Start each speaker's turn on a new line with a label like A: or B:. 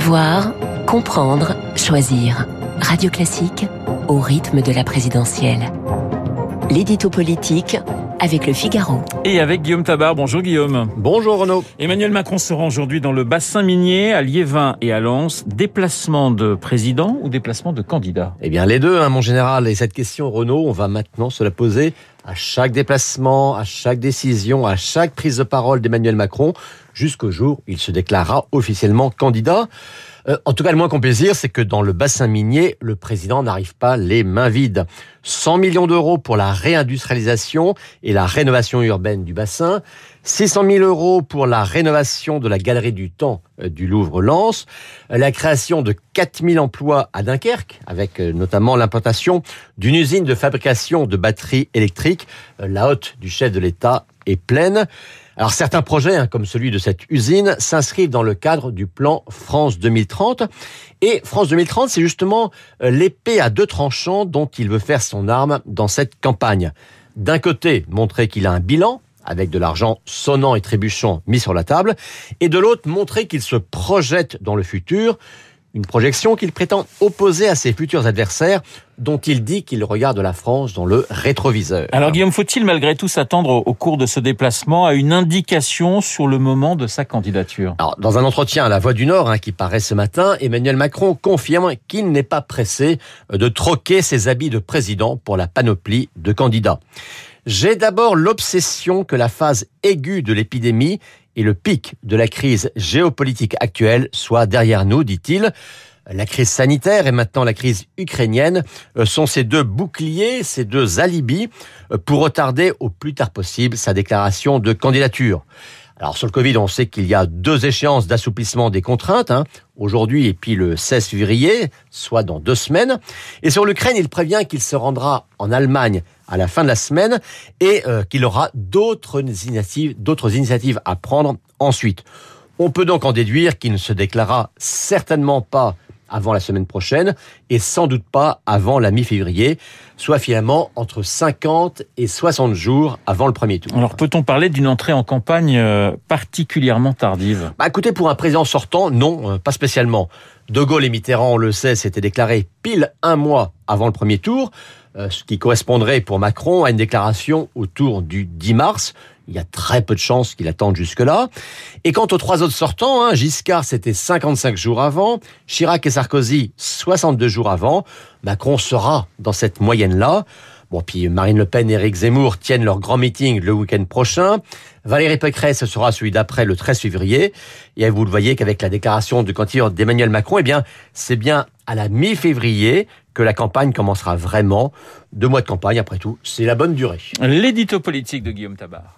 A: Savoir, comprendre, choisir. Radio Classique au rythme de la présidentielle. L'édito politique avec le Figaro.
B: Et avec Guillaume Tabar. Bonjour Guillaume.
C: Bonjour Renaud.
B: Emmanuel Macron se rend aujourd'hui dans le bassin minier à Liévin et à Lens. Déplacement de président ou déplacement de candidat?
C: Eh bien les deux, hein, mon général. Et cette question, Renaud, on va maintenant se la poser à chaque déplacement, à chaque décision, à chaque prise de parole d'Emmanuel Macron, jusqu'au jour où il se déclarera officiellement candidat. Euh, en tout cas, le moins qu'on puisse dire, c'est que dans le bassin minier, le président n'arrive pas les mains vides. 100 millions d'euros pour la réindustrialisation et la rénovation urbaine du bassin, 600 000 euros pour la rénovation de la galerie du temps du Louvre-Lens, la création de 4000 emplois à Dunkerque, avec euh, notamment l'implantation d'une usine de fabrication de batteries électriques. La hotte du chef de l'État est pleine. Alors certains projets, hein, comme celui de cette usine, s'inscrivent dans le cadre du plan France 2030. Et France 2030, c'est justement euh, l'épée à deux tranchants dont il veut faire son arme dans cette campagne. D'un côté, montrer qu'il a un bilan, avec de l'argent sonnant et trébuchant mis sur la table, et de l'autre, montrer qu'il se projette dans le futur, une projection qu'il prétend opposer à ses futurs adversaires, dont il dit qu'il regarde la France dans le rétroviseur.
B: Alors Guillaume, faut-il malgré tout s'attendre au cours de ce déplacement à une indication sur le moment de sa candidature?
C: Alors, Dans un entretien à la Voix du Nord hein, qui paraît ce matin, Emmanuel Macron confirme qu'il n'est pas pressé de troquer ses habits de président pour la panoplie de candidats. J'ai d'abord l'obsession que la phase aiguë de l'épidémie et le pic de la crise géopolitique actuelle soit derrière nous, dit-il. La crise sanitaire et maintenant la crise ukrainienne euh, sont ces deux boucliers, ces deux alibis euh, pour retarder au plus tard possible sa déclaration de candidature. Alors sur le Covid, on sait qu'il y a deux échéances d'assouplissement des contraintes, hein, aujourd'hui et puis le 16 février, soit dans deux semaines. Et sur l'Ukraine, il prévient qu'il se rendra en Allemagne à la fin de la semaine et euh, qu'il aura d'autres initiatives, d'autres initiatives à prendre ensuite. On peut donc en déduire qu'il ne se déclarera certainement pas avant la semaine prochaine et sans doute pas avant la mi-février, soit finalement entre 50 et 60 jours avant le premier tour.
B: Alors peut-on parler d'une entrée en campagne euh, particulièrement tardive?
C: Bah, Écoutez, pour un président sortant, non, euh, pas spécialement. De Gaulle et Mitterrand, on le sait, s'étaient déclarés pile un mois avant le premier tour, euh, ce qui correspondrait pour Macron à une déclaration autour du 10 mars. Il y a très peu de chances qu'il attende jusque-là. Et quant aux trois autres sortants, hein, Giscard, c'était 55 jours avant, Chirac et Sarkozy, 62 jours avant. Macron sera dans cette moyenne-là. Bon, puis Marine Le Pen et Éric Zemmour tiennent leur grand meeting le week-end prochain. Valérie Pécresse sera celui d'après le 13 février. Et vous le voyez qu'avec la déclaration de candidature d'Emmanuel Macron, eh bien, c'est bien à la mi-février que la campagne commencera vraiment. Deux mois de campagne, après tout, c'est la bonne durée.
B: L'édito politique de Guillaume Tabar.